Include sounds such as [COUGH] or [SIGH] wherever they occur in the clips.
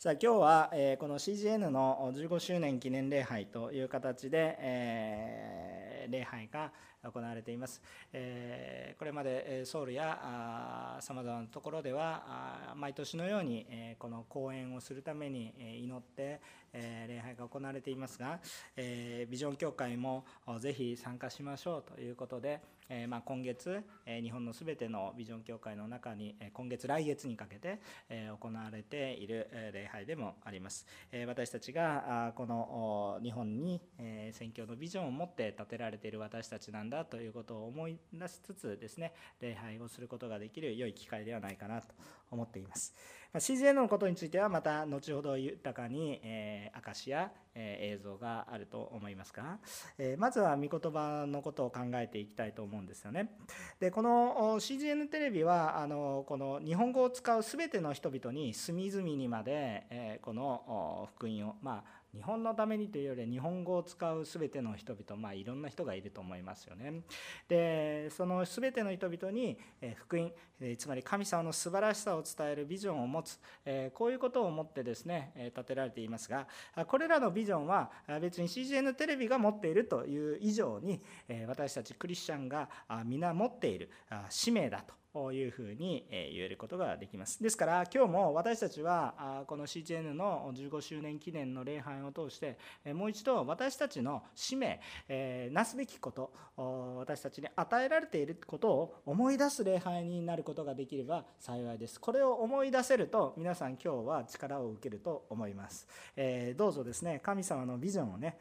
さあ今日は、えー、この CGN の15周年記念礼拝という形で、えー、礼拝が行われています。これまでソウルやさまざまなところでは毎年のように、この講演をするために祈って、礼拝が行われていますが、ビジョン協会もぜひ参加しましょうということで、ま、今月、日本のすべてのビジョン協会の中に、今月来月にかけて、行われている礼拝でもあります。私たちがこの日本に、宣教のビジョンを持って建てられている私たちなんだということを思い出しつつですね礼拝をすることができる良い機会ではないかなと思っています。CGN のことについてはまた後ほど豊かに、えー、証や、えー、映像があると思いますが、えー、まずは御言葉のことを考えていきたいと思うんですよね。でこの CGN テレビはあのこの日本語を使う全ての人々に隅々にまで、えー、この福音をまあ日本のためにというより日本語を使う全ての人々、まあ、いろんな人がいると思いますよね。でその全ての人々に福音つまり神様の素晴らしさを伝えるビジョンを持つこういうことを持ってですね立てられていますがこれらのビジョンは別に CGN テレビが持っているという以上に私たちクリスチャンが皆持っている使命だとというふうに言えることができます。ですから今日も私たちはこの CGN の15周年記念の礼拝を通してもう一度私たちの使命なすべきこと私たちに与えられていることを思い出す礼拝になることができれば幸いです。これを思い出せると皆さん今日は力を受けると思います。どうぞですね神様のビジョンをね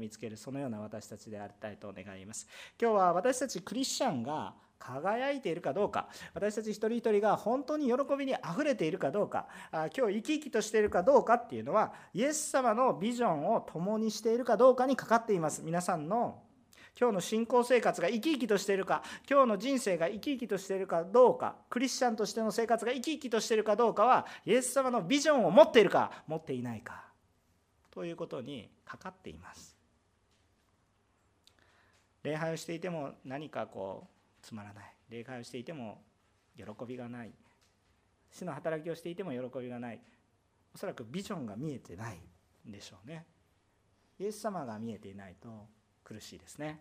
見つけるそのような私たちでありたいと願います。今日は私たちクリスチャンが輝いているかどうか。私たち一人一人が本当に喜びにあふれているかどうか。今日生き生きとしているかどうかっていうのはイエス様のビジョンを共にしているかどうかにかかっています。皆さんの今日の信仰生活が生き生きとしているか。今日の人生が生き生きとしているかどうか。クリスチャンとしての生活が生き生きとしているかどうかはイエス様のビジョンを持っているか持っていないか。ということにかかっています。礼拝をしていても何かこうつまらない。礼拝をしていても喜びがない。主の働きをしていても喜びがない。おそらくビジョンが見えてないんでしょうね。イエス様が見えていないと苦しいですね。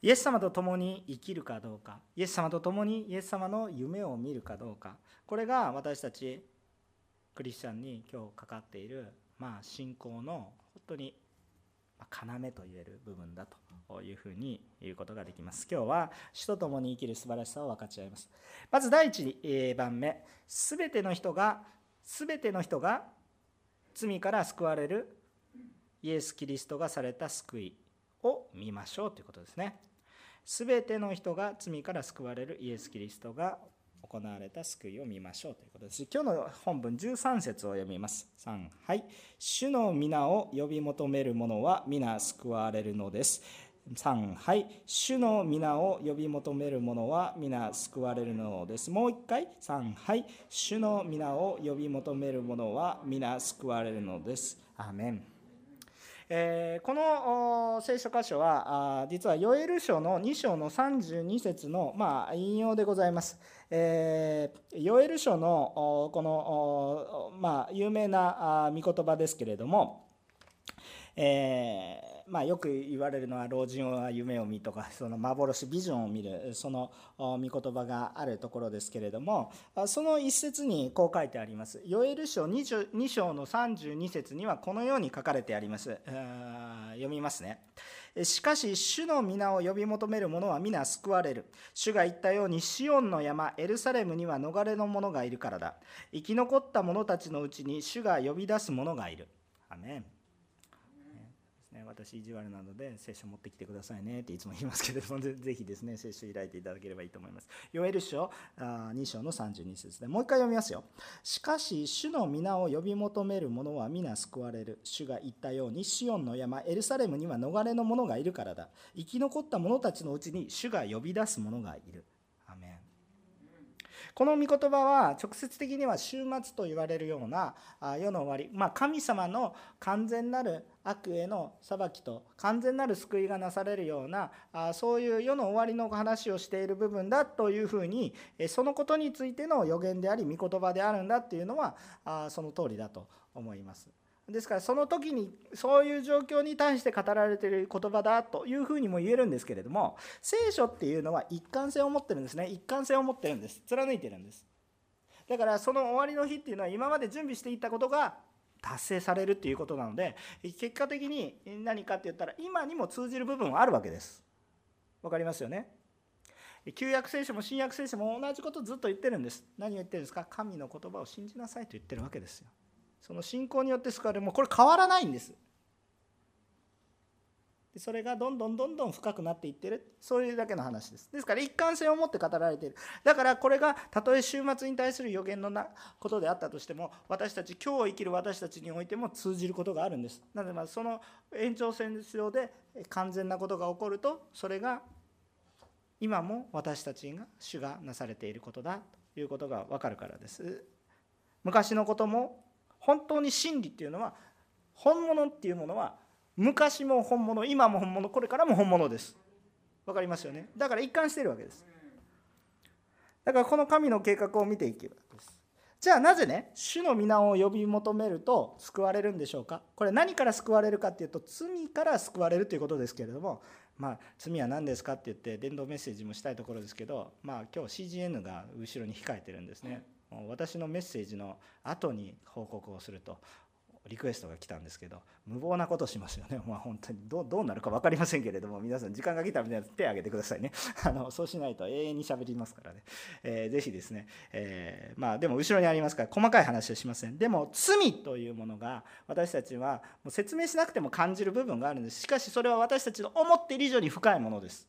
イエス様と共に生きるかどうか。イエス様と共にイエス様の夢を見るかどうか。これが私たちクリスチャンに今日かかっている、まあ、信仰の本当に要と言える部分だというふうに言うことができます。今日は主と共に生きる素晴らしさを分かち合います。まず第1番目、すべての人が、すべての人が罪から救われるイエス・キリストがされた救いを見ましょうということですね。すべての人が罪から救われるイエス・キリストが行われた救いを見ましょうということです。今日の本文13節を読みます。3、はい。主の皆を呼び求める者は皆救われるのです。3、はい。主の皆を呼び求める者は皆救われるのです。もう一回。3、はい。主の皆を呼び求める者は皆救われるのです。アーメン。えー、この聖書箇所は実はヨエル書の2章の32節の、まあ、引用でございます。えー、ヨエル書のこの、まあ、有名な御言葉ですけれども、えーまあ、よく言われるのは老人は夢を見とかその幻ビジョンを見るその御言葉があるところですけれどもその一節にこう書いてあります。ヨエル書2章の32節にはこのように書かれてあります。読みますね。しかし主の皆を呼び求める者は皆救われる。主が言ったようにシオンの山エルサレムには逃れの者がいるからだ。生き残った者たちのうちに主が呼び出す者がいる。アメン。私意地悪なので聖書持ってきてくださいねっていつも言いますけれどもぜひですね聖書開いていただければいいと思います。ヨエル書2章の32節でもう一回読みますよ。しかし主の皆を呼び求める者は皆救われる。主が言ったようにシオンの山エルサレムには逃れの者がいるからだ。生き残った者たちのうちに主が呼び出す者がいる。この御言葉は直接的には終末と言われるような世の終わり、まあ、神様の完全なる悪への裁きと完全なる救いがなされるようなそういう世の終わりの話をしている部分だというふうにそのことについての予言であり御言葉であるんだっていうのはその通りだと思います。ですからその時にそういう状況に対して語られている言葉だというふうにも言えるんですけれども聖書っていうのは一貫性を持ってるんですね。一貫性を持ってるんです。貫いてるんです。だからその終わりの日っていうのは今まで準備していったことが達成されるっていうことなので結果的に何かって言ったら今にも通じる部分はあるわけです。わかりますよね？旧約聖書も新約聖書も同じことずっと言ってるんです。何を言ってるんですか？神の言葉を信じなさいと言ってるわけですよ。その信仰によって救われる。もうこれ変わらないんです。それがどんどんどんどん深くなっていってる。そういうだけの話です。ですから一貫性を持って語られている。だからこれがたとえ終末に対する予言のなことであったとしても私たち今日を生きる私たちにおいても通じることがあるんです。なのでまその延長線上で完全なことが起こるとそれが今も私たちが主がなされていることだ。ということが分かるからです。昔のことも本当に真理っていうのは本物っていうものは昔も本物今も本物これからも本物です。分かりますよね？だから一貫してるわけです。だからこの神の計画を見ていけばです。じゃあなぜね主の皆を呼び求めると救われるんでしょうか？これ何から救われるかっていうと罪から救われるということですけれどもまあ罪は何ですかって言って伝道メッセージもしたいところですけどまあ今日 CGN が後ろに控えてるんですね。私のメッセージの後に報告をするとリクエストが来たんですけど無謀なことしますよね、[LAUGHS] まあ、本当に。どうなるか分かりませんけれども皆さん時間が来たら手を挙げてくださいね。[LAUGHS] あのそうしないと永遠にしゃべりますからね、えー、ぜひですね、えー、まあでも後ろにありますから細かい話はしません。でも罪というものが私たちはもう説明しなくても感じる部分があるんです。しかしそれは私たちの思っている以上に深いものです。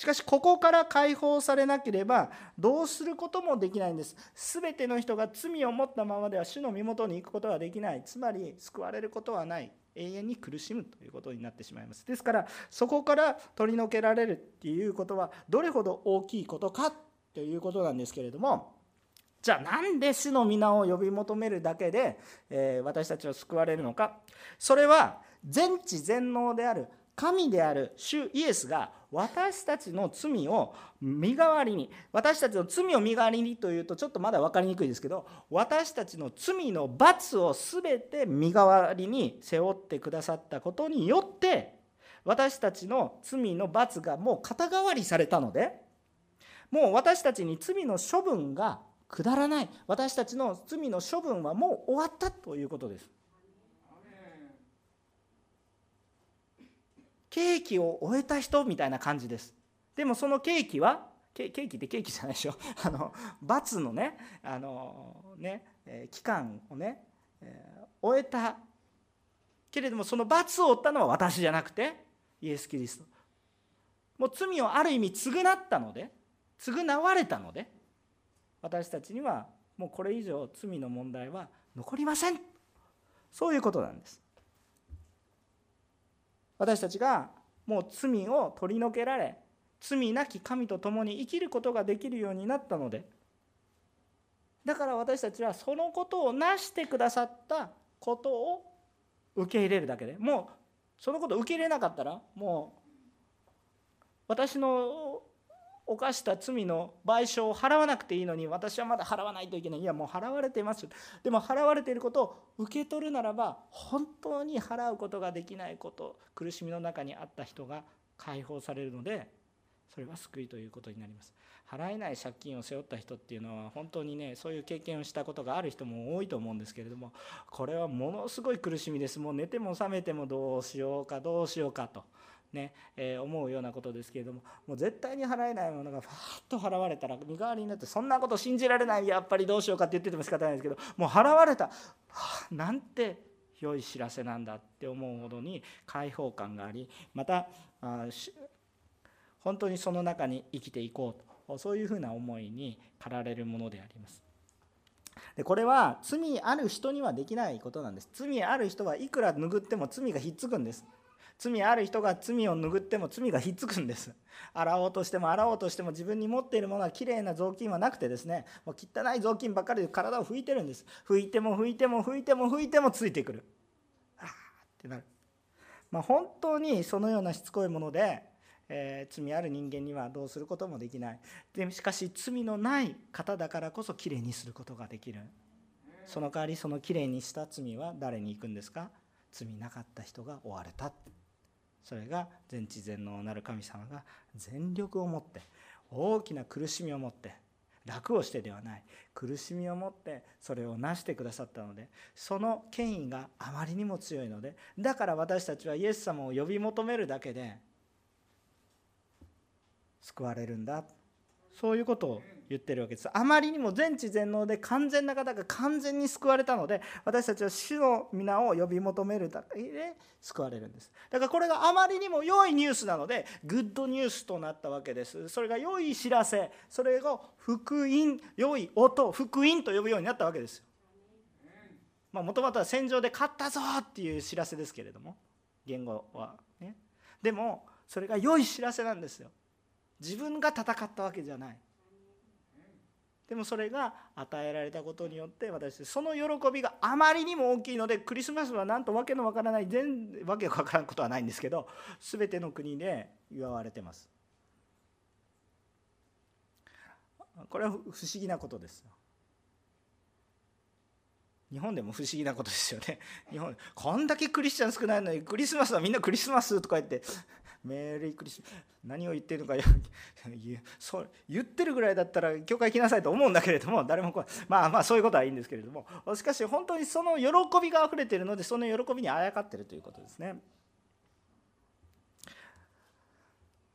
しかしここから解放されなければどうすることもできないんです。全ての人が罪を持ったままでは主の身元に行くことはできない。つまり救われることはない。永遠に苦しむということになってしまいます。ですからそこから取り除けられるっていうことはどれほど大きいことかということなんですけれどもじゃあなんで主の皆を呼び求めるだけで、え私たちは救われるのか。それは全知全能である神である主イエスが私たちの罪を身代わりに私たちの罪を身代わりにというとちょっとまだ分かりにくいですけど私たちの罪の罰を全て身代わりに背負ってくださったことによって私たちの罪の罰がもう肩代わりされたのでもう私たちに罪の処分が下らない私たちの罪の処分はもう終わったということです。ケーキを終えた人みたいな感じです。でもそのケーキはケーキってケーキじゃないでしょ。[LAUGHS] あの罰のねあのね、え期間をね、え終えたけれどもその罰を負ったのは私じゃなくてイエス・キリスト。もう罪をある意味償ったので償われたので私たちにはもうこれ以上罪の問題は残りません。そういうことなんです。私たちがもう罪を取り除けられ罪なき神と共に生きることができるようになったのでだから私たちはそのことを成してくださったことを受け入れるだけでもうそのことを受け入れなかったらもう私の犯した罪の賠償を払わなくていいのに私はまだ払わないといけない。いやもう払われていますでも払われていることを受け取るならば本当に払うことができないこと苦しみの中にあった人が解放されるのでそれは救いということになります。払えない借金を背負った人っていうのは本当にねそういう経験をしたことがある人も多いと思うんですけれどもこれはものすごい苦しみです。もう寝ても覚めてもどうしようかどうしようかと。ねえー、思うようなことですけれどももう絶対に払えないものがファーッと払われたら身代わりになってそんなこと信じられないやっぱりどうしようかって言ってても仕方ないですけどもう払われた、はあ、なんて良い知らせなんだって思うほどに解放感がありまたあ本当にその中に生きていこうとそういうふうな思いに駆られるものであります。でこれは罪ある人にはできないことなんです罪ある人はいくら拭っても罪がひっつくんです罪ある人が罪を拭っても罪がひっつくんです。洗おうとしても洗おうとしても自分に持っているものはきれいな雑巾はなくてですねもう汚い雑巾ばっかりで体を拭いてるんです。拭いても拭いても拭いても拭いてもついてくる。ああってなる。まあ本当にそのようなしつこいものでえー、罪ある人間にはどうすることもできない。でしかし罪のない方だからこそきれいにすることができる。その代わりそのきれいにした罪は誰に行くんですか？罪なかった人が追われた。それが全知全能なる神様が全力を持って大きな苦しみを持って楽をしてではない苦しみを持ってそれを成してくださったのでその権威があまりにも強いのでだから私たちはイエス様を呼び求めるだけで救われるんだ。そういうことを言ってるわけです。あまりにも全知全能で完全な方が完全に救われたので私たちは主の皆を呼び求めるだけで救われるんです。だからこれがあまりにも良いニュースなのでグッドニュースとなったわけです。それが良い知らせそれが福音良い音福音と呼ぶようになったわけです。もともとは戦場で勝ったぞっていう知らせですけれども言語はね。でもそれが良い知らせなんですよ。自分が戦ったわけじゃない。でもそれが与えられたことによって私その喜びがあまりにも大きいのでクリスマスはなんとわけのわからない全わけがわからんことはないんですけど全ての国で祝われてます。これは不思議なことです日本でも不思議なことですよね。日本こんだけクリスチャン少ないのにクリスマスはみんなクリスマスとか言ってメリークリス何を言ってるのか [LAUGHS] そう言ってるぐらいだったら教会来なさいと思うんだけれども誰もまあまあそういうことはいいんですけれども。しかし本当にその喜びがあふれているのでその喜びにあやかってるということですね。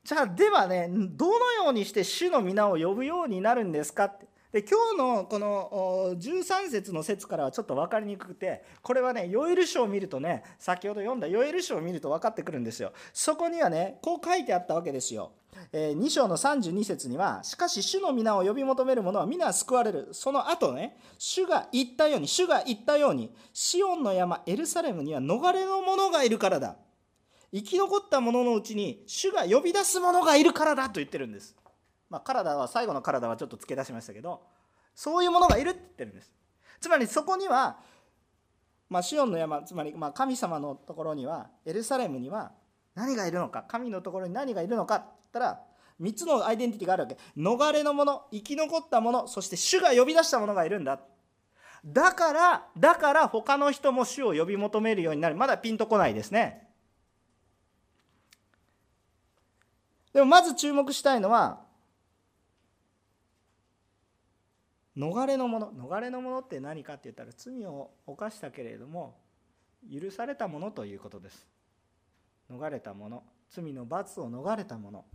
じゃあではねどのようにして主の皆を呼ぶようになるんですかって。で今日のこの13節の説からはちょっと分かりにくくてこれはねヨエル書を見るとね先ほど読んだヨエル書を見ると分かってくるんですよそこにはねこう書いてあったわけですよえ2章の32節には、しかし主の皆を呼び求める者は皆救われる。その後ね、主が言ったように、主が言ったように、シオンの山エルサレムには逃れの者がいるからだ。生き残った者のうちに主が呼び出す者がいるからだと言ってるんです。まあ、体は最後の体はちょっと付け出しましたけどそういうものがいるって言ってるんです。つまりそこには、まあ、シオンの山つまりま神様のところにはエルサレムには何がいるのか神のところに何がいるのかって言ったら3つのアイデンティティがあるわけ。逃れの者生き残った者そして主が呼び出した者がいるんだ。だからだから他の人も主を呼び求めるようになる。まだピンとこないですね。でもまず注目したいのは逃れのもの逃れのものって何かって言ったら罪を犯したけれども許されたものということです。逃れたもの罪の罰を逃れたもの。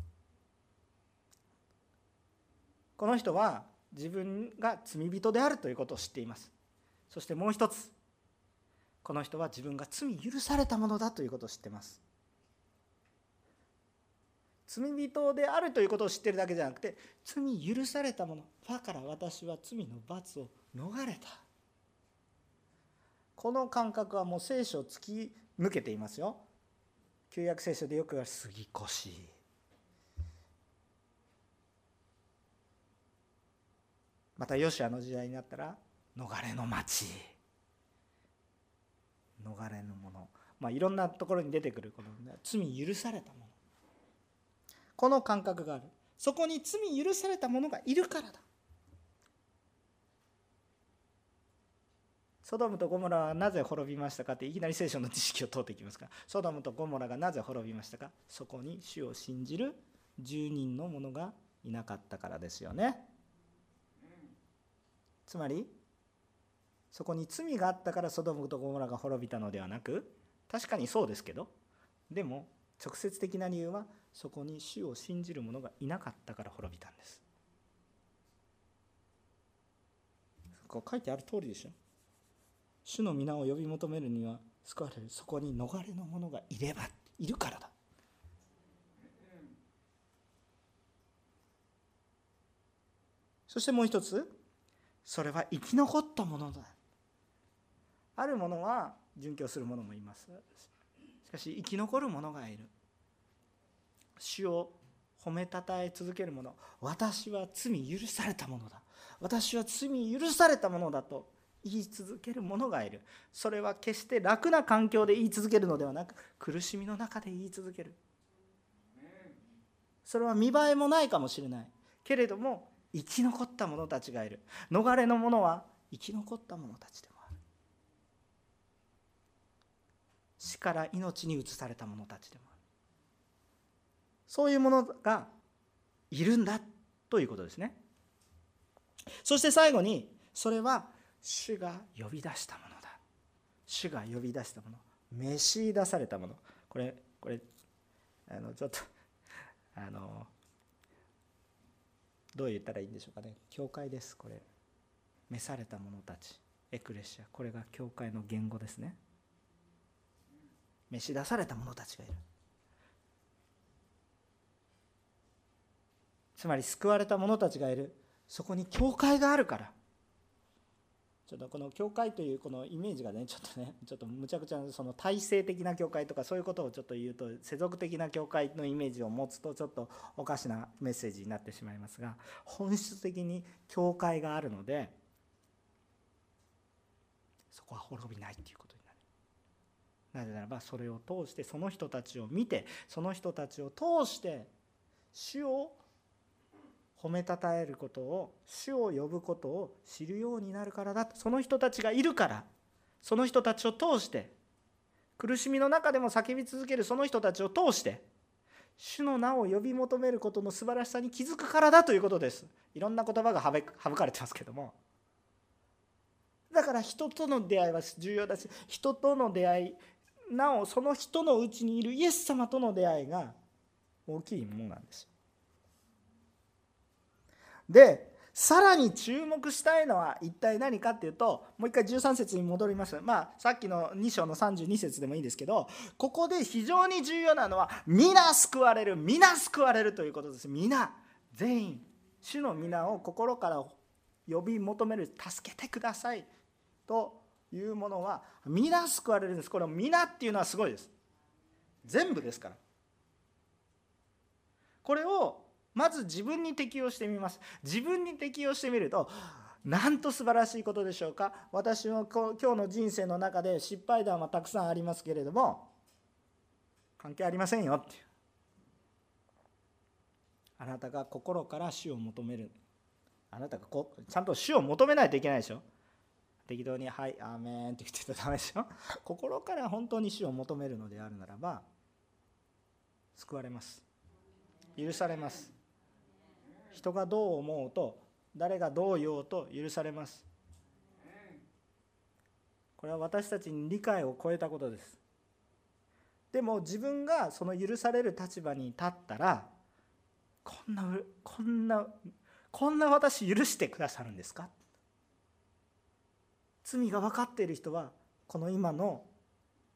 この人は自分が罪人であるということを知っています。そしてもう一つこの人は自分が罪許されたものだということを知っています。罪人であるということを知ってるだけじゃなくて罪許されたものだから私は罪の罰を逃れた。この感覚はもう聖書を突き抜けていますよ。旧約聖書でよく言われる杉越。またヨシアの時代になったら逃れの町。逃れのもの。まあいろんなところに出てくるこの罪許されたもの。この感覚がある。そこに罪許された者がいるからだ。ソドムとゴモラはなぜ滅びましたかっていきなり聖書の知識を問うていきますから。ソドムとゴモラがなぜ滅びましたか。そこに主を信じる10人の者がいなかったからですよね。つまりそこに罪があったからソドムとゴモラが滅びたのではなく確かにそうですけどでも直接的な理由はそこに主を信じる者がいなかったから滅びたんです。こう書いてある通りでしょ。主の皆を呼び求めるには救われるそこに逃れの者がいればいるからだ。そしてもう一つそれは生き残ったものだ。あるものは殉教する者もいます。しかし生き残る者がいる。主を褒めたたえ続ける者私は罪許されたものだ。私は罪許されたものだと言い続ける者がいる。それは決して楽な環境で言い続けるのではなく苦しみの中で言い続ける。それは見栄えもないかもしれない。けれども生き残った者たちがいる。逃れの者は生き残った者たちでもある。死から命に移された者たちでもある。そういうものがいるんだということですね。そして最後にそれは主が呼び出したものだ。主が呼び出したもの。召し出されたもの。これこれあのちょっとあのどう言ったらいいんでしょうかね。教会ですこれ。召された者たち。エクレシア。これが教会の言語ですね。召し出された者たちがいる。つまり救われた者たちがいる。そこに教会があるから。ちょっとこの教会というこのイメージがねちょっとねちょっとむちゃくちゃその体制的な教会とかそういうことをちょっと言うと世俗的な教会のイメージを持つとちょっとおかしなメッセージになってしまいますが本質的に教会があるのでそこは滅びないということになる。なぜならばそれを通してその人たちを見てその人たちを通して主を褒めたたえることを主を呼ぶことを知るようになるからだと。その人たちがいるから。その人たちを通して。苦しみの中でも叫び続ける。その人たちを通して。主の名を呼び求めることの素晴らしさに気づくからだということです。いろんな言葉が省かれてますけども。だから人との出会いは重要だし人との出会いなおその人のうちにいるイエス様との出会いが大きいものなんですでさらに注目したいのは一体何かっていうともう一回13節に戻ります。まあさっきの2章の32節でもいいですけどここで非常に重要なのは皆救われる皆救われるということです。皆全員。主の皆を心から呼び求める助けてくださいというものは皆救われるんです。これ皆っていうのはすごいです。全部ですから。これをまず自分に適用してみます。自分に適用してみるとなんと素晴らしいことでしょうか？私の今日の人生の中で失敗談はたくさんありますけれども関係ありませんよ。ってあなたが心から死を求める。あなたがこちゃんと死を求めないといけないでしょ。適当に「はいアーメン」って言ってたらダメでしょ。心から本当に死を求めるのであるならば救われます。許されます。人がどう思うと誰がどう言おうと許されます。これは私たちに理解を超えたことです。でも自分がその許される立場に立ったらこんなこんなこんな私許してくださるんですか？罪が分かっている人はこの今の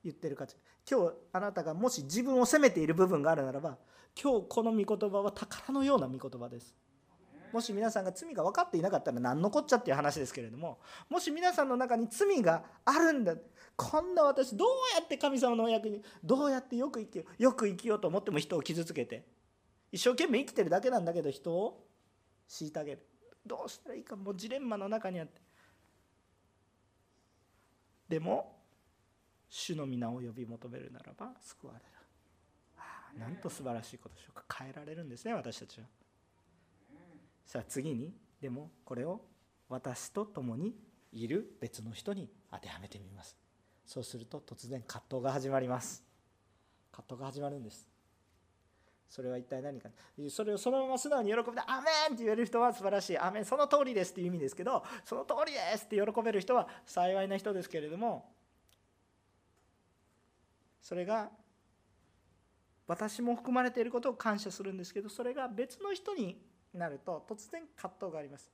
言ってる価値。今日あなたがもし自分を責めている部分があるならば今日この御言葉は宝のような御言葉です。もし皆さんが罪が分かっていなかったら何のこっちゃっていう話ですけれどももし皆さんの中に罪があるんだこんな私どうやって神様のお役にどうやってよく生きようよく生きようと思っても人を傷つけて一生懸命生きてるだけなんだけど人を虐げる。どうしたらいいかもうジレンマの中にあって。でも主の皆を呼び求めるならば救われる。なんと素晴らしいことでしょうか。変えられるんですね私たちは。さあ次にでもこれを私と共にいる別の人に当てはめてみます。そうすると突然葛藤が始まります。葛藤が始まるんです。それは一体何か。それをそのまま素直に喜びで「アメン!」って言える人は素晴らしい「アメンその通りです」っていう意味ですけどその通りですって喜べる人は幸いな人ですけれどもそれが私も含まれていることを感謝するんですけどそれが別の人になると突然葛藤があります。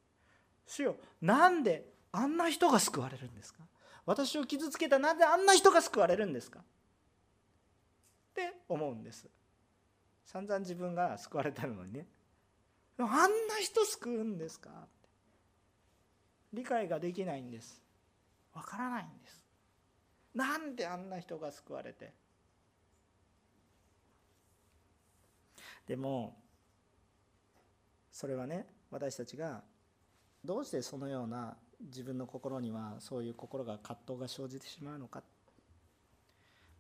主よなんであんな人が救われるんですか？私を傷つけたなんであんな人が救われるんですか？って思うんです。散々自分が救われたのにね。あんな人救うんですか？理解ができないんです。わからないんです。なんであんな人が救われて？でもそれはね私たちがどうしてそのような自分の心にはそういう心が葛藤が生じてしまうのか、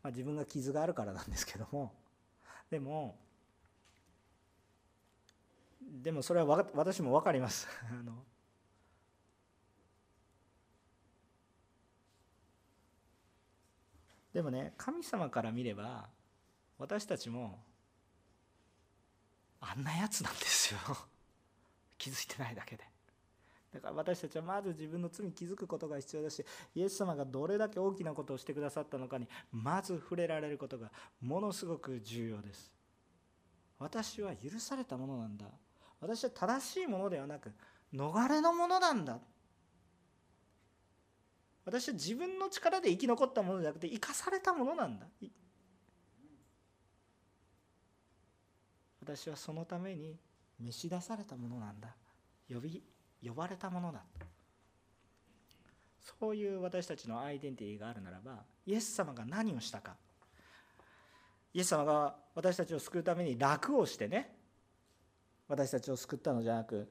まあ、自分が傷があるからなんですけども。でもでもそれは私も分かります。[LAUGHS] あのでもね神様から見れば私たちもあんなやつなんですよ。気づいてないだけで。だから私たちはまず自分の罪に気づくことが必要だしイエス様がどれだけ大きなことをしてくださったのかにまず触れられることがものすごく重要です。私は許されたものなんだ。私は正しいものではなく逃れのものなんだ。私は自分の力で生き残ったものじゃなくて生かされたものなんだ。私はそのために召し出されたものなんだ。呼び呼ばれたものだそういう私たちのアイデンティティがあるならばイエス様が何をしたか。イエス様が私たちを救うために楽をしてね私たちを救ったのじゃなく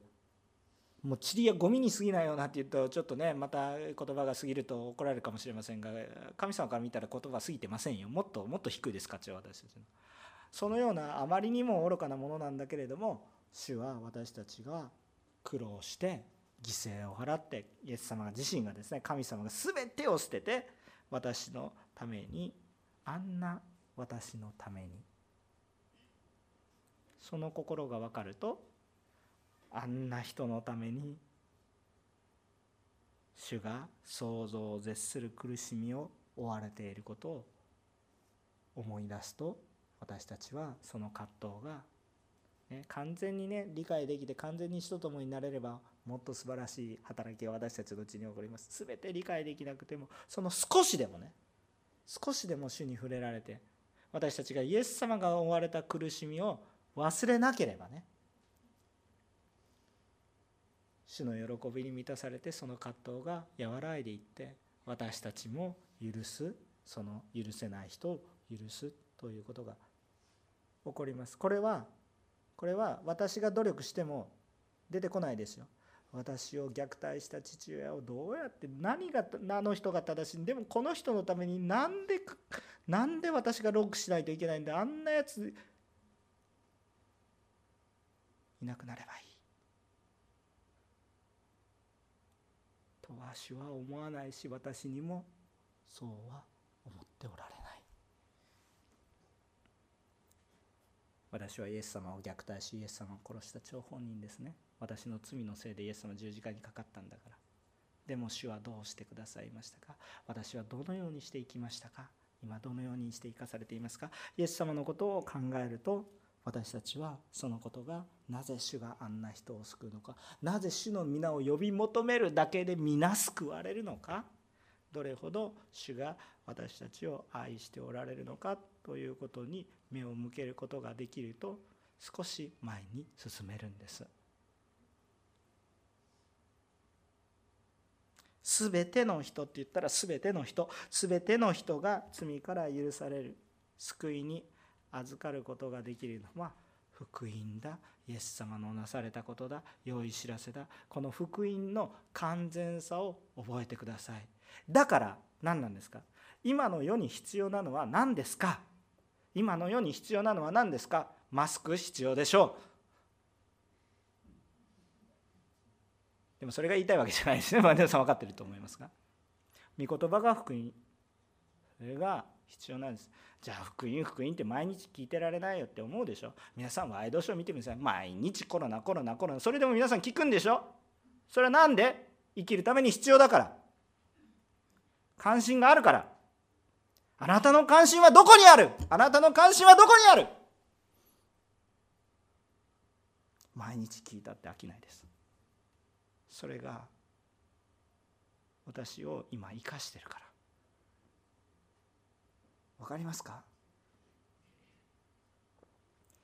もう塵やゴミに過ぎないようなって言うとちょっとねまた言葉が過ぎると怒られるかもしれませんが神様から見たら言葉過ぎてませんよ。もっともっと低いです価値は私たちの。そのようなあまりにも愚かなものなんだけれども主は私たちが苦労して犠牲を払ってイエス様自身がですね神様が全てを捨てて私のためにあんな私のために。その心が分かるとあんな人のために主が想像を絶する苦しみを負われていることを思い出すと私たちはその葛藤が、完全にね理解できて完全に人ともになれればもっと素晴らしい働きが私たちのうちに起こります。全て理解できなくてもその少しでもね少しでも主に触れられて私たちがイエス様が追われた苦しみを忘れなければね主の喜びに満たされてその葛藤が和らいでいって私たちも許すその許せない人を許すということが起こります。これはこれは私が努力しても出てこないですよ。私を虐待した父親をどうやって何があの人が正しいでもこの人のためになんでなんで私がロックしないといけないんだ。あんなやついなくなればいい。とわしは思わないし私にもそうは思っておられない私はイエス様を虐待しイエス様を殺した張本人ですね。私の罪のせいでイエス様十字架にかかったんだから。でも主はどうしてくださいましたか？私はどのようにしていきましたか？今どのようにして生かされていますか？イエス様のことを考えると私たちはそのことがなぜ主があんな人を救うのか？なぜ主の皆を呼び求めるだけで皆救われるのか？どれほど主が私たちを愛しておられるのか？ということに目を向けることができると少し前に進めるんです。すべての人って言ったらすべての人。すべての人が罪から許される。救いに預かることができるのは福音だ。イエス様のなされたことだ。良い知らせだ。この福音の完全さを覚えてください。だから何なんですか？今の世に必要なのは何ですか？今の世に必要なのは何ですか？マスク必要でしょう。でもそれが言いたいわけじゃないですね。まあ皆さん分かってると思いますが。御言葉が福音。それが必要なんです。じゃあ福音福音って毎日聞いてられないよって思うでしょ？皆さんワイドショー見てください。毎日コロナコロナコロナ。それでも皆さん聞くんでしょ？それは何で？生きるために必要だから。関心があるから。あなたの関心はどこにある？あなたの関心はどこにある？毎日聞いたって飽きないです。それが私を今生かしてるから。分かりますか？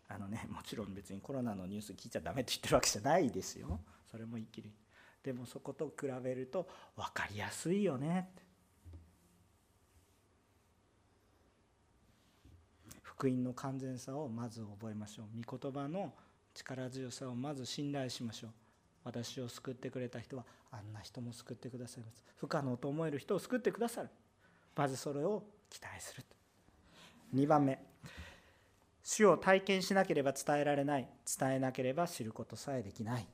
あのねもちろん別にコロナのニュース聞いちゃダメって言ってるわけじゃないですよ。それも生きるでもそこと比べると分かりやすいよね福音の完全さをまず覚えましょう。御言葉の力強さをまず信頼しましょう。私を救ってくれた人はあんな人も救ってくださいます。不可能と思える人を救ってくださる。まずそれを期待すると。2番目。主を体験しなければ伝えられない。伝えなければ知ることさえできない。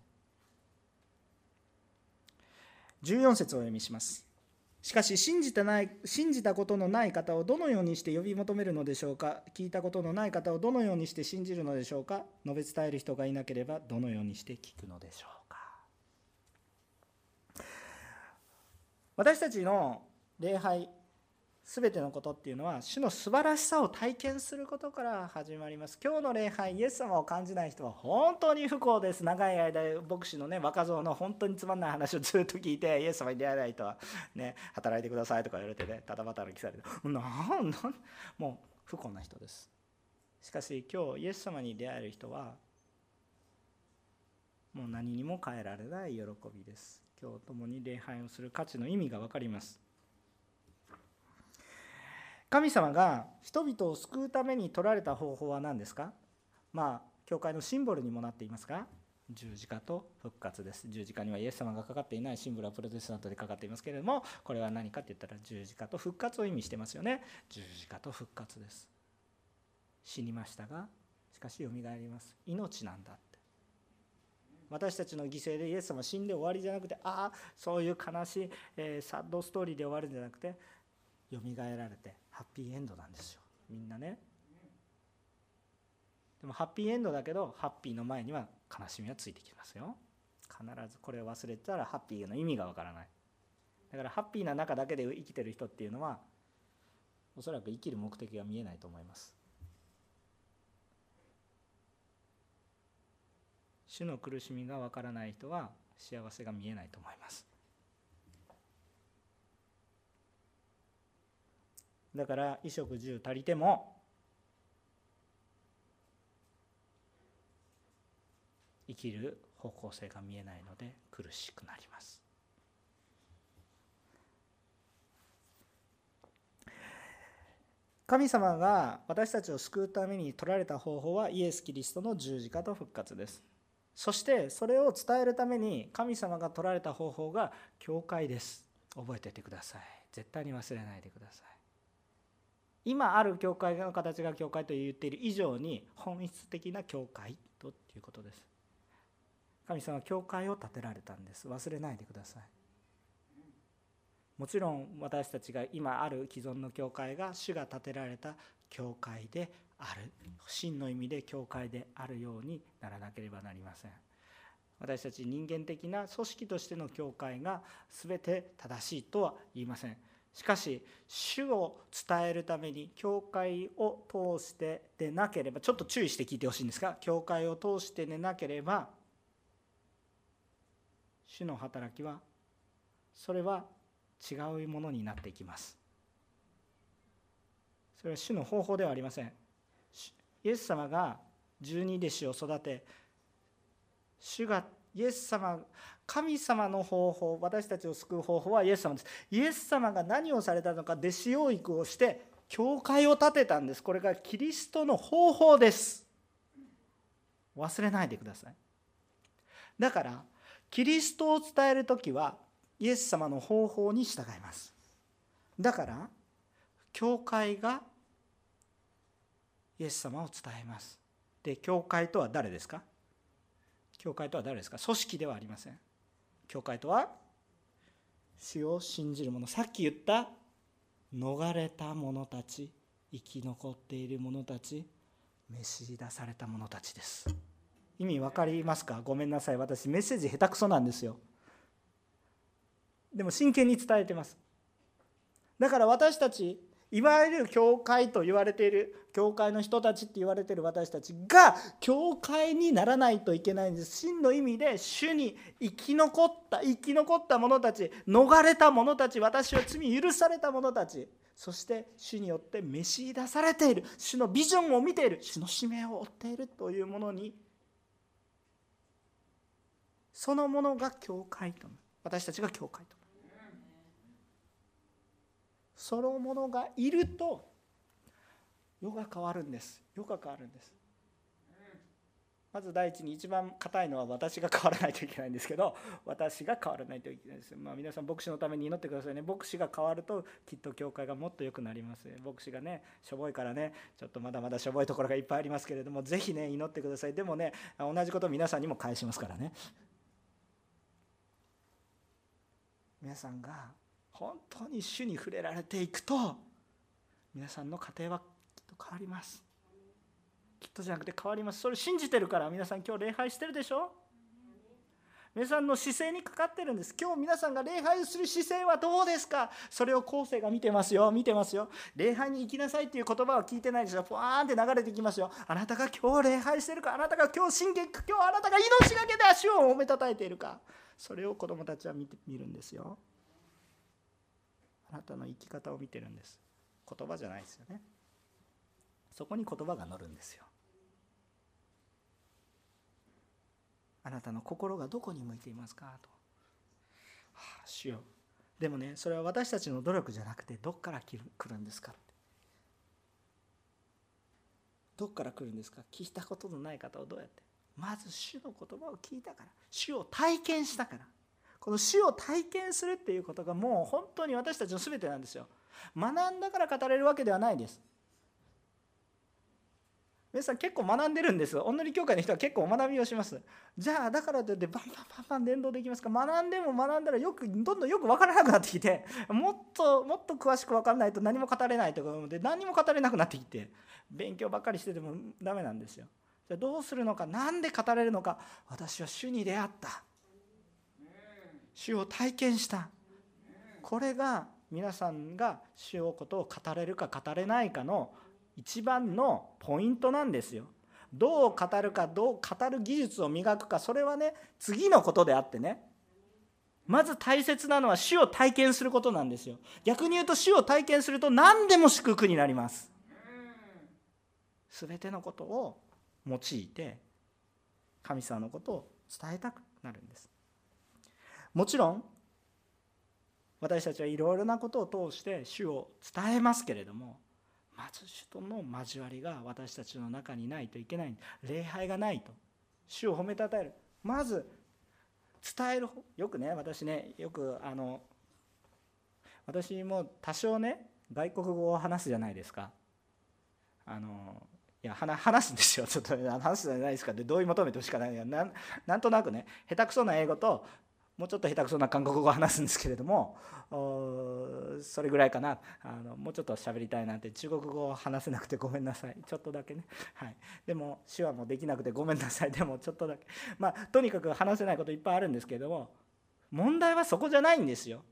14節をお読みします。しかし信じてない信じたことのない方をどのようにして呼び求めるのでしょうか？聞いたことのない方をどのようにして信じるのでしょうか？述べ伝える人がいなければどのようにして聞くのでしょうか？私たちの礼拝全てのことっていうのは主の素晴らしさを体験することから始まります。今日の礼拝イエス様を感じない人は本当に不幸です。長い間牧師のね若造の本当につまんない話をずっと聞いてイエス様に出会えない人はね働いてくださいとか言われてねただ働きされて。なんなんもう不幸な人です。しかし今日イエス様に出会える人はもう何にも変えられない喜びです。今日共に礼拝をする価値の意味が分かります。神様が人々を救うために取られた方法は何ですか？まあ教会のシンボルにもなっていますが十字架と復活です。十字架にはイエス様がかかっていないシンボルはプロテスタントでかかっていますけれどもこれは何かって言ったら十字架と復活を意味してますよね。十字架と復活です。死にましたがしかしよみがえります。命なんだって。私たちの犠牲でイエス様死んで終わりじゃなくてああそういう悲しい、えー、サッドストーリーで終わるんじゃなくてよみがえられてハッピーエンドなんですよ。みんなね。でもハッピーエンドだけどハッピーの前には悲しみはついてきますよ。必ずこれを忘れてたらハッピーの意味がわからない。だからハッピーな中だけで生きてる人っていうのはおそらく生きる目的が見えないと思います。主の苦しみがわからない人は幸せが見えないと思います。だから衣食住足りても生きる方向性が見えないので苦しくなります。神様が私たちを救うために取られた方法はイエス・キリストの十字架と復活です。そしてそれを伝えるために神様が取られた方法が教会です。覚えていてください。絶対に忘れないでください。今ある教会の形が教会と言っている以上に本質的な教会ということです。神様は教会を建てられた。んです忘れないでくださいもちろん私たちが今ある既存の教会が主が建てられた教会である。真の意味で教会であるようにならなければなりません。私たち人間的な組織としての教会が全て正しいとは言いません。しかし主を伝えるために教会を通してでなければちょっと注意して聞いてほしいんですが教会を通してでなければ主の働きはそれは違うものになっていきます。それは主の方法ではありません。イエス様が十二弟子を育て主がイエス様神様の方法私たちを救う方法はイエス様です。イエス様が何をされたのか弟子養育をして教会を建てたんです。これがキリストの方法です。忘れないでください。だからキリストを伝える時はイエス様の方法に従います。だから教会がイエス様を伝えます。で教会とは誰ですか？教会とは誰ですか？組織ではありません。教会とは主を信じる者。さっき言った逃れた者たち生き残っている者たち召し出された者たちです。意味分かりますか？ごめんなさい。私メッセージ下手くそなんですよ。でも真剣に伝えてます。だから私たちいわゆる教会と言われている教会の人たちって言われている私たちが教会にならないといけないんです。真の意味で主に生き残った生き残った者たち逃れた者たち私は罪許された者たち。そして主によって召し出されている。主のビジョンを見ている。主の使命を追っているというものにそのものが教会と私たちが教会とそのものがいると世が変わるんです。世が変わるんです。まず第一に一番硬いのは私が変わらないといけないんですけど私が変わらないといけないです、まあ、皆さん牧師のために祈ってくださいね。牧師が変わるときっと教会がもっと良くなります。牧師がねしょぼいからねちょっとまだまだしょぼいところがいっぱいありますけれどもぜひね祈ってください。でもね同じことを皆さんにも返しますからね。皆さんが本当に主に触れられていくと皆さんの家庭はきっと変わります。きっとじゃなくて変わります。それ信じてるから皆さん今日礼拝してるでしょ？皆さんの姿勢にかかってるんです。今日皆さんが礼拝する姿勢はどうですか？それを後世が見てますよ。見てますよ。礼拝に行きなさいっていう言葉は聞いてないですよ。ふわーんって流れてきますよ。あなたが今日礼拝してるか？あなたが今日信玄か？今日あなたが命がけで足を褒めたたえているか？それを子供たちは見て見るんですよ。あなたの生き方を見てるんです。言葉じゃないですよね。そこに言葉が乗るんですよ。あなたの心がどこに向いていますか？と。はあ、主よ。でもねそれは私たちの努力じゃなくてどっから来るんですか？ってどっから来るんですか？聞いたことのない方をどうやって？まず主の言葉を聞いたから。主を体験したから。この主を体験するっていうことがもう本当に私たちの全てなんですよ。学んだから語れるわけではないです。皆さん結構学んでるんですおんり教会の人は結構お学びをします。じゃあだからといってバンバンバンバン伝道できますか。学んでも学んだらよくどんどんよく分からなくなってきてもっともっと詳しく分からないと何も語れないとかで何も語れなくなってきて勉強ばっかりしててもダメなんですよ。じゃあどうするのか。何で語れるのか。私は主に出会った。主を体験した。これが皆さんが主のことを語れるか語れないかの一番のポイントなんですよ。どう語るかどう語る技術を磨くかそれはね次のことであってね。まず大切なのは死を体験することなんですよ。逆に言うと死を体験すると何でも祝福になります。全てのことを用いて神様のことを伝えたくなるんです。もちろん私たちはいろいろなことを通して主を伝えますけれどもまず主との交わりが私たちの中にないといけない。礼拝がないと。主を褒めたたえる。まず伝えるよくね私ねよくあの私も多少ね外国語を話すじゃないですか。あのいや話すんですよ。ちょっと話すじゃないですか。って同意求めてほしかない。なんなんとなくね下手くそな英語ともうちょっと下手くそな韓国語を話すんですけれども [LAUGHS] それぐらいかな。あのもうちょっと喋りたいなんて中国語を話せなくてごめんなさい。[LAUGHS] ちょっとだけね、はい、でも手話もできなくてごめんなさい。[LAUGHS] でもちょっとだけ。まあとにかく話せないこといっぱいあるんですけれども問題はそこじゃないんですよ。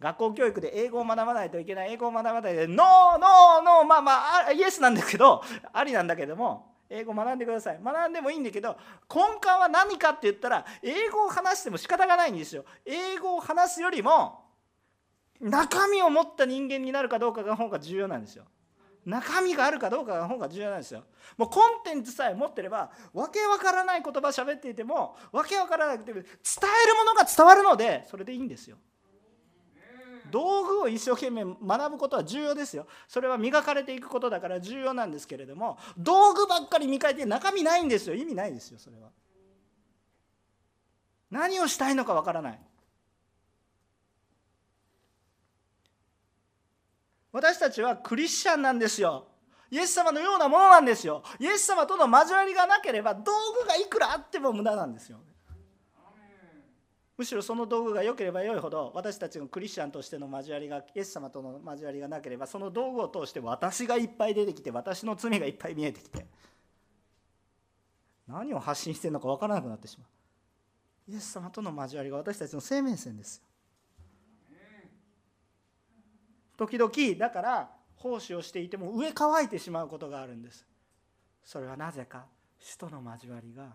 学校教育で英語を学ばないといけない英語を学ばないでノーノーノーまあまあイエスなんだけどありなんだけども英語学んでください。学んでもいいんだけど根幹は何かって言ったら英語を話しても仕方がないんですよ。英語を話すよりも中身を持った人間になるかどうかが方が重要なんですよ。中身があるかどうかが方が重要なんですよ。もうコンテンツさえ持ってればわけわからない言葉喋っていてもわけわからなくて伝えるものが伝わるのでそれでいいんですよ。道具を一生懸命学ぶことは重要ですよ。それは磨かれていくことだから重要なんですけれども道具ばっかり磨いて中身ないんですよ。意味ないですよそれは。何をしたいのかわからない。私たちはクリスチャンなんですよ。イエス様のようなものなんですよ。イエス様との交わりがなければ道具がいくらあっても無駄なんですよ。むしろその道具が良ければ良いほど私たちのクリスチャンとしての交わりがイエス様との交わりがなければその道具を通して私がいっぱい出てきて私の罪がいっぱい見えてきて何を発信してるのか分からなくなってしまう。イエス様との交わりが私たちの生命線ですよ。時々だから奉仕をしていても上乾いてしまうことがあるんです。それはなぜか主との交わりが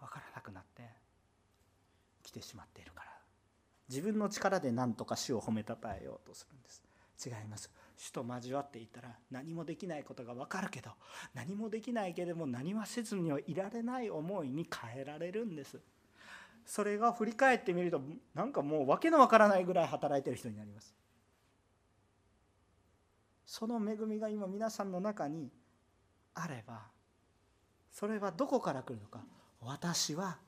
分からなくなって来てしまっているから。自分の力で何とか主を褒めたたえようとするんです。違います。主と交わっていたら何もできないことが分かるけど何もできないけれども何はせずにはいられない思いに変えられるんです。それが振り返ってみるとなんかもう訳のわからないぐらい働いてる人になります。その恵みが今皆さんの中にあればそれはどこから来るのか。私は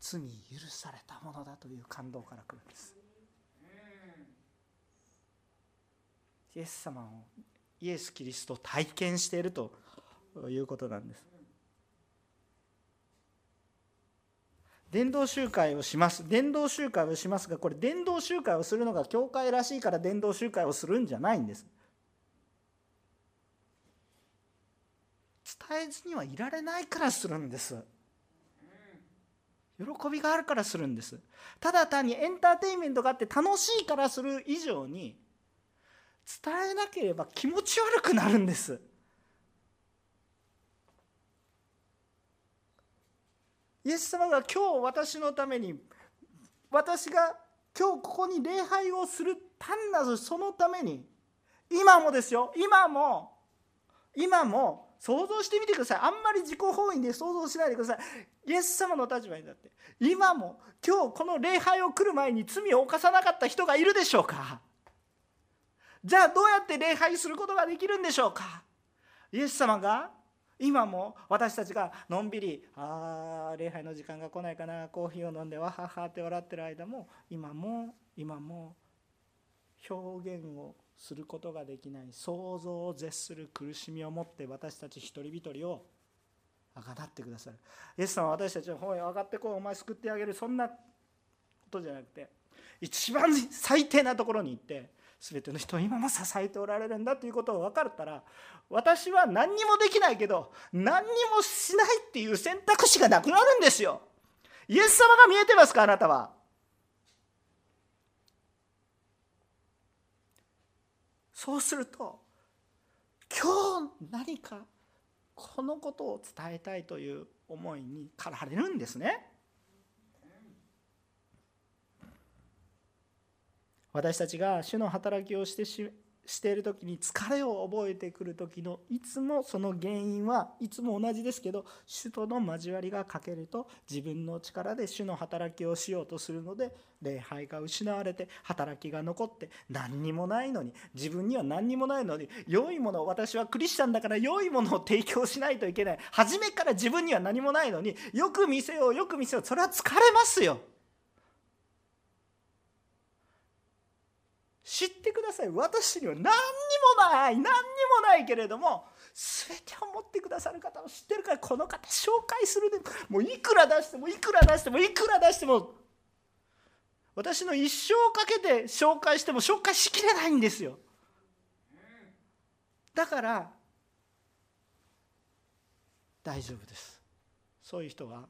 罪許されたものだという感動から来るんです。イエス様をイエス・キリストを体験しているということなんです。伝道集会をします。伝道集会をしますがこれ伝道集会をするのが教会らしいから伝道集会をするんじゃないんです。伝えずにはいられないからするんです。喜びがあるからするんです。ただ単にエンターテインメントがあって楽しいからする以上に伝えなければ気持ち悪くなるんです。イエス様が今日私のために私が今日ここに礼拝をする単なるそのために今もですよ。今も今も想像してみてください。あんまり自己本位で想像しないでください。イエス様の立場になって。今も今日この礼拝を来る前に罪を犯さなかった人がいるでしょうか？じゃあどうやって礼拝することができるんでしょうか？イエス様が今も私たちがのんびりああ礼拝の時間が来ないかな。コーヒーを飲んでわははって笑ってる間も今も今も表現をすることができない想像を絶する苦しみを持って私たち一人一人をあがなってくださる。イエス様は私たちの方へ上がってこうお前救ってあげる。そんなことじゃなくて一番最低なところに行って全ての人を今も支えておられるんだということを分かったら私は何にもできないけど何にもしないっていう選択肢がなくなるんですよ。イエス様が見えてますかあなたは。そうすると今日何かこのことを伝えたいという思いに駆られるんですね。私たちが主の働きをしてししている時に疲れを覚えてくる時のいつもその原因はいつも同じですけど主との交わりが欠けると自分の力で主の働きをしようとするので礼拝が失われて働きが残って何にもないのに自分には何にもないのに良いもの私はクリスチャンだから良いものを提供しないといけない初めから自分には何もないのによく見せようよく見せようそれは疲れますよ。知ってください。私には何にもない。何にもないけれども全てを持ってくださる方を知ってるからこの方紹介するでもういくら出してもいくら出してもいくら出しても。私の一生をかけて紹介しても紹介しきれないんですよ。だから大丈夫です。そういう人は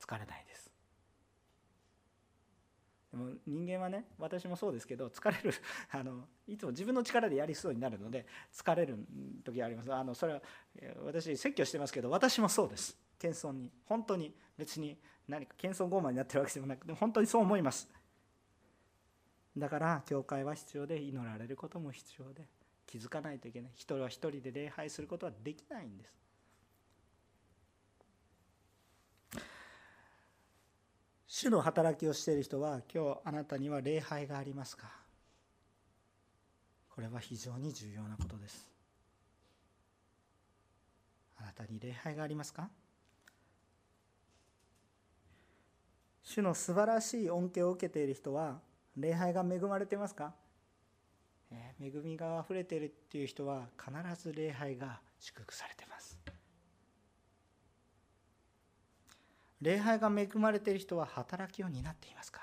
疲れないです。でも人間はね私もそうですけど疲れる [LAUGHS] あのいつも自分の力でやりそうになるので疲れる時があります。あのそれは私説教してますけど私もそうです。謙遜に。本当に別に何か謙遜傲慢になってるわけでもなくて本当にそう思います。だから教会は必要で祈られることも必要で気づかないといけない。人は一人で礼拝することはできないんです。主の働きをしている人は今日あなたには礼拝がありますか？これは非常に重要なことです。あなたに礼拝がありますか？主の素晴らしい恩恵を受けている人は礼拝が恵まれていますか？恵みがあふれているっていう人は必ず礼拝が祝福されています。礼拝が恵まれている人は働きを担っていますか？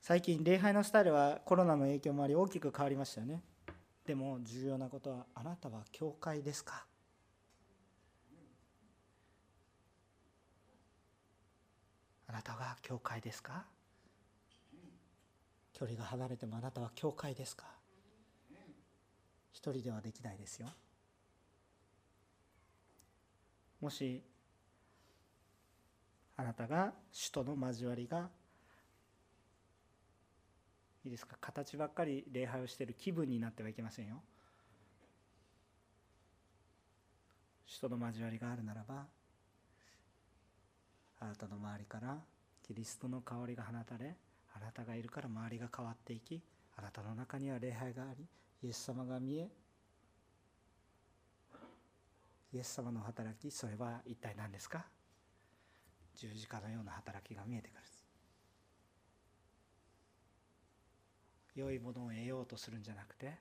最近礼拝のスタイルはコロナの影響もあり大きく変わりましたよね。でも重要なことはあなたは教会ですか？あなたが教会ですか？距離が離れてもあなたは教会ですか？一人ではできないですよ。もしあなたが主との交わりがいいですか形ばっかり礼拝をしている気分になってはいけませんよ。主との交わりがあるならばあなたの周りからキリストの香りが放たれあなたがいるから周りが変わっていきあなたの中には礼拝がありイエス様が見えイエス様の働きそれは一体何ですか？十字架のような働きが見えてくる。良いものを得ようとするんじゃなくて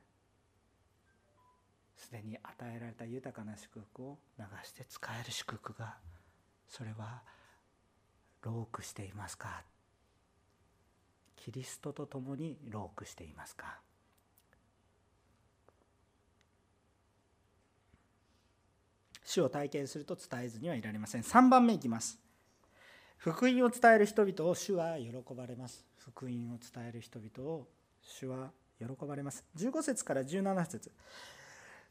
すでに与えられた豊かな祝福を流して使える祝福がそれはロークしていますか？キリストと共にロークしていますか？主を体験すると伝えずにはいられません。3番目いきます。福音を伝える人々を主は喜ばれます。福音を伝える人々を主は喜ばれます。15節から17節。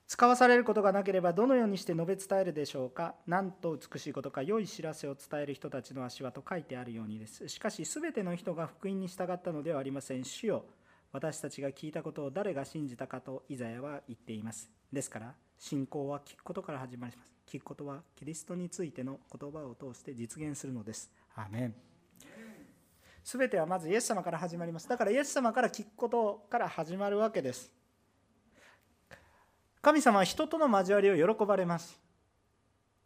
使わされることがなければどのようにして述べ伝えるでしょうか。なんと美しいことか良い知らせを伝える人たちの足はと書いてあるようにです。しかし全ての人が福音に従ったのではありません。主よ私たちが聞いたことを誰が信じたかとイザヤは言っています。ですから信仰は聞くことから始まります。聞くことはキリストについての言葉を通して実現するのです。アメン。全てはまずイエス様から始まります。だからイエス様から聞くことから始まるわけです。神様は人との交わりを喜ばれます。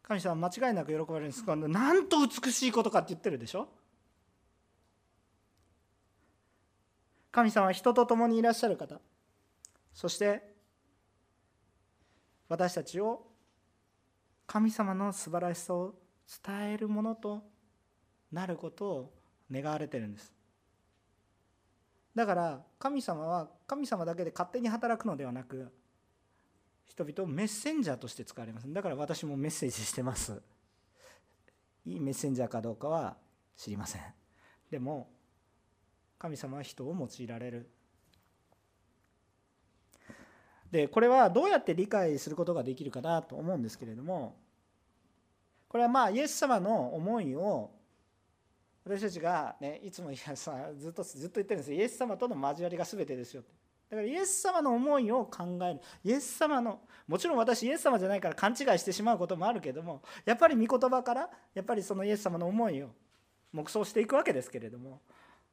神様は間違いなく喜ばれるんです。なんと美しいことかって言ってるでしょ。神様は人と共にいらっしゃる方。そして私たちを神様の素晴らしさを伝えるものとなることを願われてるんです。だから神様は神様だけで勝手に働くのではなく人々をメッセンジャーとして使われます。だから私もメッセージしてます。[LAUGHS] いいメッセンジャーかどうかは知りません。でも神様は人を用いられる。でこれはどうやって理解することができるかなと思うんですけれどもこれはまあイエス様の思いを私たちが、ね、いつもいやさずっとずっと言ってるんですイエス様との交わりが全てですよだからイエス様の思いを考える。イエス様のもちろん私イエス様じゃないから勘違いしてしまうこともあるけどもやっぱり御言葉からやっぱりそのイエス様の思いを黙想していくわけですけれども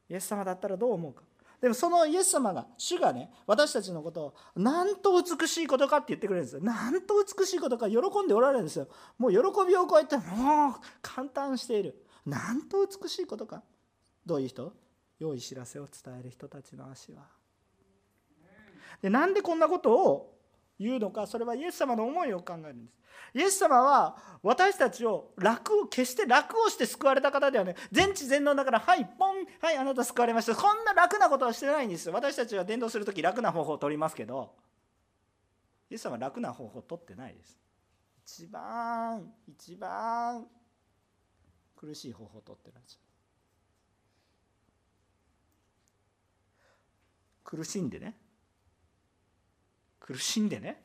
イエス様だったらどう思うか。でもそのイエス様が主がね私たちのことをなんと美しいことかって言ってくれるんですよ。なんと美しいことか喜んでおられるんですよ。もう喜びを超えてもう簡単している。なんと美しいことか。どういう人？良い知らせを伝える人たちの足は。でなんでこんなことを言うのかそれはイエス様の思いを考えるんです。イエス様は私たちを楽を決して楽をして救われた方ではね。全知全能だからはいポンはいあなた救われました。こんな楽なことはしてないんですよ。私たちは伝道する時楽な方法を取りますけど。イエス様は楽な方法を取ってないです。一番一番苦しい方法をとってるんです。苦しんでね。苦しんでね。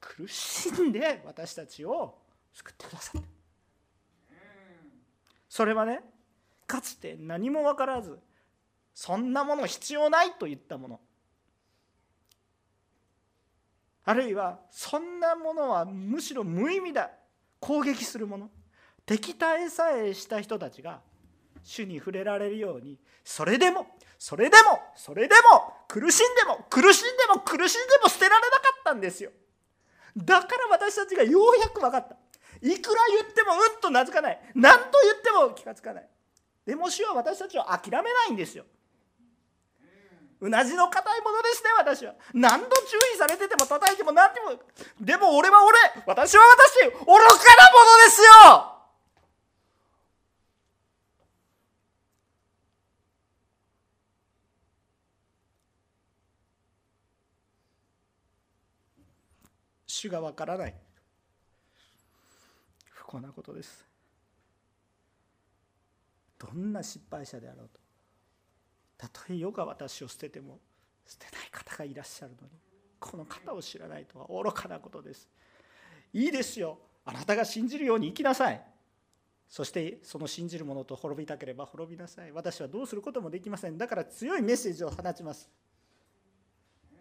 苦しんで私たちを救ってくださってそれはねかつて何も分からずそんなもの必要ないと言ったもの。あるいはそんなものはむしろ無意味だ攻撃するもの。敵対さえした人たちが主に触れられるようにそれでもそれでもそれでも苦しんでも苦しんでも苦しんでも捨てられなかったんですよ。だから私たちがようやく分かった。いくら言ってもうんと名付かない。何と言っても気がつかない。でも主は私たちを諦めないんですよ。うなじの硬いものですね私は。何度注意されてても叩いても何でも。でも俺は俺。私は私。愚かなものですよ。主がわからない。不幸なことです。どんな失敗者であろうと。たとえ世が私を捨てても捨てない方がいらっしゃるのにこの方を知らないとは愚かなことです。いいですよ。あなたが信じるように生きなさい。そしてその信じる者と滅びたければ滅びなさい。私はどうすることもできません。だから強いメッセージを放ちます。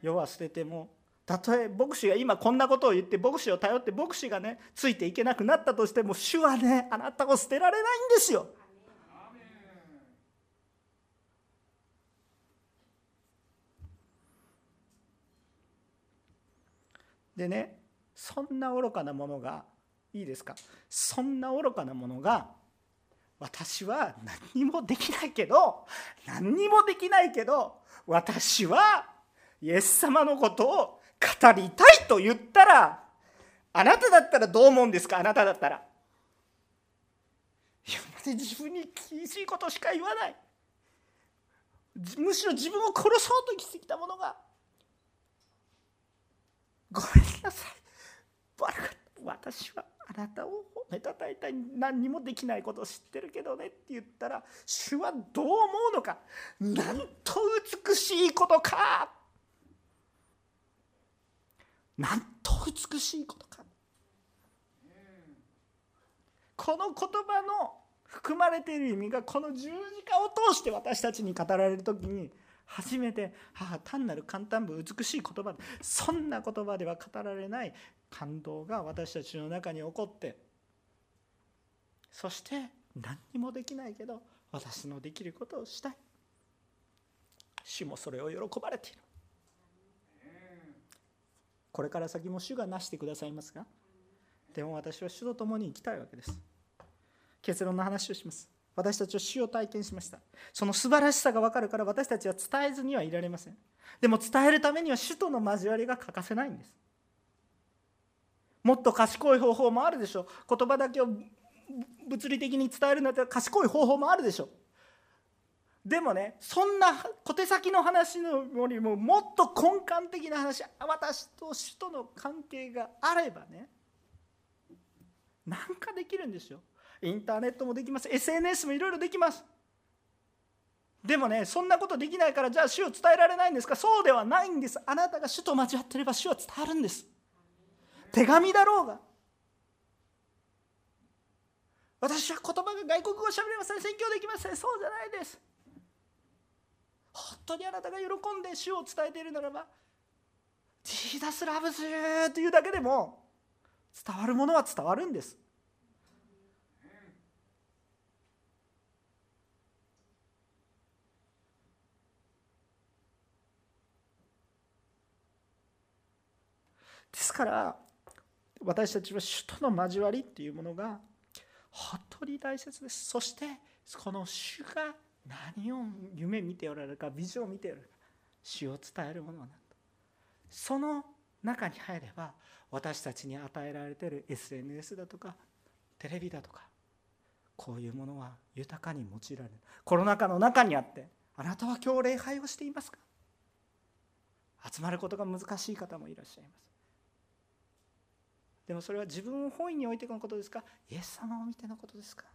世は捨ててもたとえ牧師が今こんなことを言って牧師を頼って牧師がねついていけなくなったとしても主はねあなたを捨てられないんですよ。でねそんな愚かなものがいいですか？そんな愚かなものが私は何にもできないけど何にもできないけど私はイエス様のことを語りたいと言ったらあなただったらどう思うんですか？あなただったら。今まで自分に厳しいことしか言わない。むしろ自分を殺そうと生きてきたものが。ごめんなさい。私はあなたを褒めたたえたい。何にもできないことを知ってるけどねって言ったら主はどう思うのか。なんと美しいことか。なんと美しいことか。この言葉の含まれている意味がこの十字架を通して私たちに語られる時に初めて母単なる簡単部美しい言葉そんな言葉では語られない感動が私たちの中に起こってそして何にもできないけど私のできることをしたい。主もそれを喜ばれている。これから先も主がなしてくださいますがでも私は主と共に生きたいわけです。結論の話をします。私たちは死を体験しました。その素晴らしさが分かるから私たちは伝えずにはいられません。でも伝えるためには主との交わりが欠かせないんです。もっと賢い方法もあるでしょう。言葉だけを物理的に伝えるんだったら賢い方法もあるでしょう。でもねそんな小手先の話のよりももっと根幹的な話私と主との関係があればね何かできるんですよ。インターネットもできます。SNS もいろいろできます。でもねそんなことできないからじゃあ主を伝えられないんですか？そうではないんです。あなたが主と交わってれば主は伝わるんです。手紙だろうが。私は言葉が外国語をしゃべれません。宣教できません。そうじゃないです。本当にあなたが喜んで主を伝えているならば「ジーダスラブズー」というだけでも伝わるものは伝わるんです。ですから私たちは主との交わりっていうものが本当に大切です。そしてこの主が何を夢見ておられるかビジョンを見ておられるか主を伝えるものなんだ。その中に入れば私たちに与えられている SNS だとかテレビだとかこういうものは豊かに用いられる。コロナ禍の中にあってあなたは今日礼拝をしていますか？集まることが難しい方もいらっしゃいます。でもそれは自分を本意に置いてのことですか？イエス様を見てのことですか？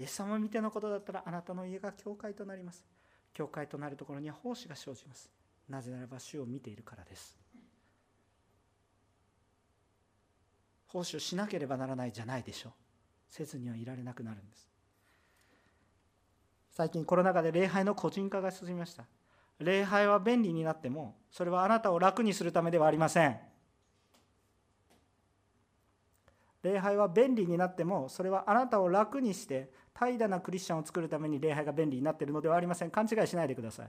イエス様を見てのことだったらあなたの家が教会となります。教会となるところには奉仕が生じます。なぜならば主を見ているからです。奉仕をしなければならないじゃないでしょう。せずにはいられなくなるんです。最近コロナ禍で礼拝の個人化が進みました。礼拝は便利になってもそれはあなたを楽にするためではありません。礼拝は便利になってもそれはあなたを楽にして怠惰なクリスチャンを作るために礼拝が便利になっているのではありません。勘違いしないでください。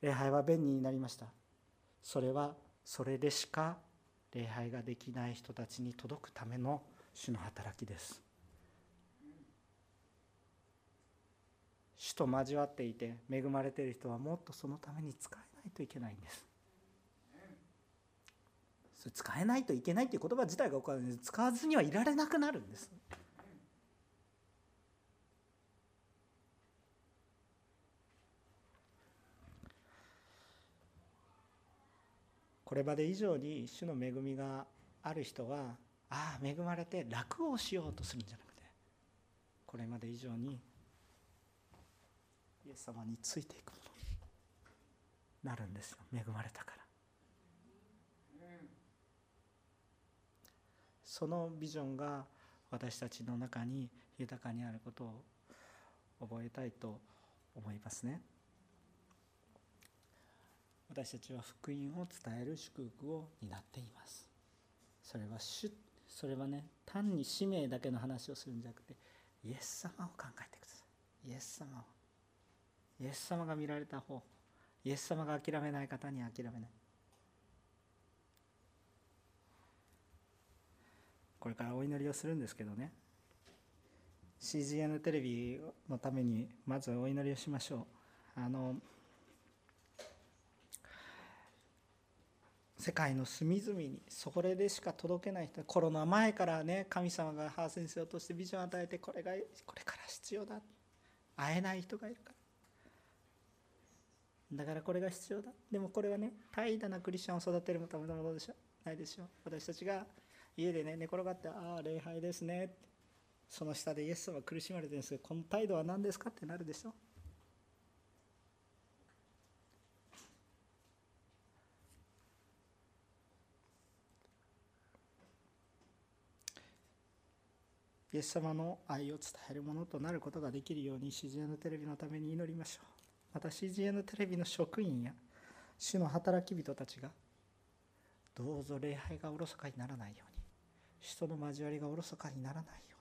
礼拝は便利になりました。それはそれでしか礼拝ができない人たちに届くための主の働きです。主と交わっていて恵まれている人はもっとそのために使えないといけないんです。それ使えないといけないっていう言葉自体がおかしい。使わずにはいられなくなるんです。これまで以上に主の恵みがある人はああ恵まれて楽をしようとするんじゃなくてこれまで以上にイエス様についていくものになるんですよ。恵まれたから。そのビジョンが私たちの中に豊かにあることを覚えたいと思いますね。私たちは福音を伝える祝福を担っています。それは主それはね単に使命だけの話をするんじゃなくてイエス様を考えてください。イエス様を。イエス様が見られた方。イエス様が諦めない方に諦めない。これからお祈りをするんですけどね。CGN テレビのためにまずお祈りをしましょう。あの世界の隅々にそれでしか届けない人コロナ前からね神様が母先生を通してビジョンを与えてこれがこれから必要だ。会えない人がいるから。だからこれが必要だ。でもこれはね怠惰なクリスチャンを育てるためのものでしょないでしょ私たちが家でね寝転がってああ礼拝ですねその下でイエス様は苦しまれてるんですけどこの態度は何ですかってなるでしょイエス様の愛を伝えるものとなることができるように CGN テレビのために祈りましょうまた CGN テレビの職員や主の働き人たちがどうぞ礼拝がおろそかにならないように。人の交わりがおろそかにならないよ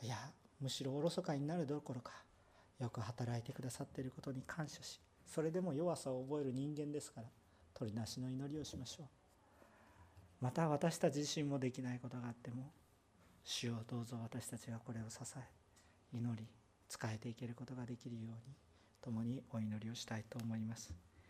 うに。いやむしろおろそかになるどころかよく働いてくださっていることに感謝しそれでも弱さを覚える人間ですから取りなしの祈りをしましょう。また私たち自身もできないことがあっても主をどうぞ私たちがこれを支え祈り仕えていけることができるように共にお祈りをしたいと思います。